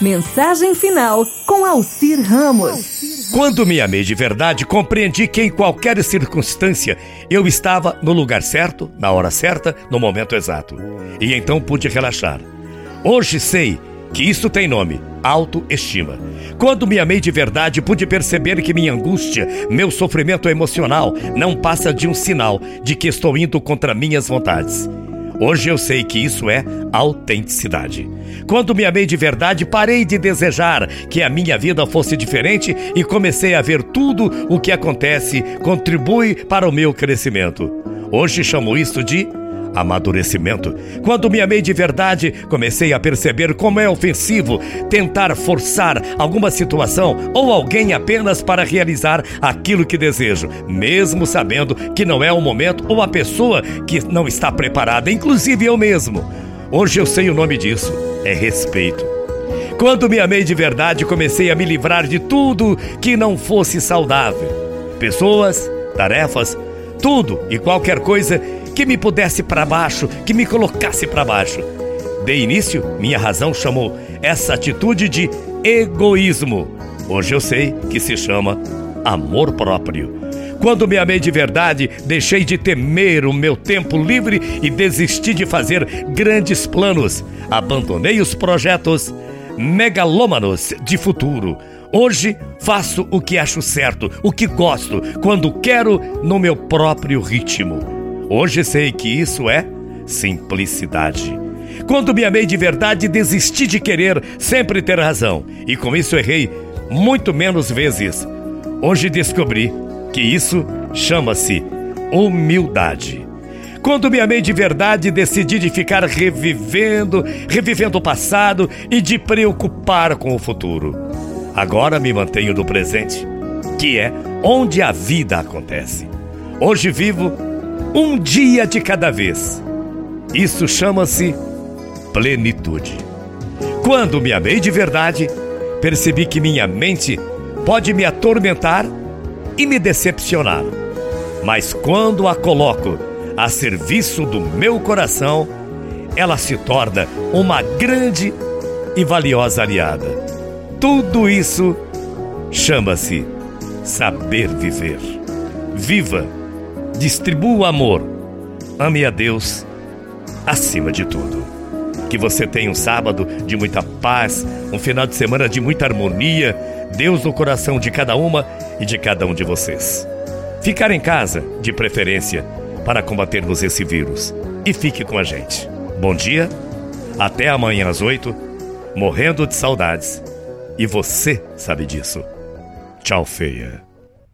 Mensagem final com Alcir Ramos. Quando me amei de verdade, compreendi que em qualquer circunstância eu estava no lugar certo, na hora certa, no momento exato. E então pude relaxar. Hoje sei que isso tem nome: autoestima. Quando me amei de verdade, pude perceber que minha angústia, meu sofrimento emocional, não passa de um sinal de que estou indo contra minhas vontades. Hoje eu sei que isso é autenticidade. Quando me amei de verdade, parei de desejar que a minha vida fosse diferente e comecei a ver tudo o que acontece contribui para o meu crescimento. Hoje chamo isso de amadurecimento. Quando me amei de verdade, comecei a perceber como é ofensivo tentar forçar alguma situação ou alguém apenas para realizar aquilo que desejo, mesmo sabendo que não é o momento ou a pessoa que não está preparada, inclusive eu mesmo. Hoje eu sei o nome disso: é respeito. Quando me amei de verdade, comecei a me livrar de tudo que não fosse saudável. Pessoas, tarefas, tudo e qualquer coisa que me pudesse para baixo, que me colocasse para baixo. De início, minha razão chamou essa atitude de egoísmo. Hoje eu sei que se chama amor próprio. Quando me amei de verdade, deixei de temer o meu tempo livre e desisti de fazer grandes planos. Abandonei os projetos megalômanos de futuro. Hoje faço o que acho certo, o que gosto, quando quero, no meu próprio ritmo. Hoje sei que isso é simplicidade. Quando me amei de verdade, desisti de querer sempre ter razão, e com isso errei muito menos vezes. Hoje descobri que isso chama-se humildade. Quando me amei de verdade, decidi de ficar revivendo, revivendo o passado e de preocupar com o futuro. Agora me mantenho no presente, que é onde a vida acontece. Hoje vivo um dia de cada vez. Isso chama-se plenitude. Quando me amei de verdade, percebi que minha mente pode me atormentar e me decepcionar. Mas quando a coloco a serviço do meu coração, ela se torna uma grande e valiosa aliada. Tudo isso chama-se saber viver. Viva! Distribua amor, ame a Deus acima de tudo. Que você tenha um sábado de muita paz, um final de semana de muita harmonia, Deus no coração de cada uma e de cada um de vocês. Ficar em casa, de preferência, para combatermos esse vírus. E fique com a gente. Bom dia, até amanhã às oito, morrendo de saudades. E você sabe disso. Tchau, feia.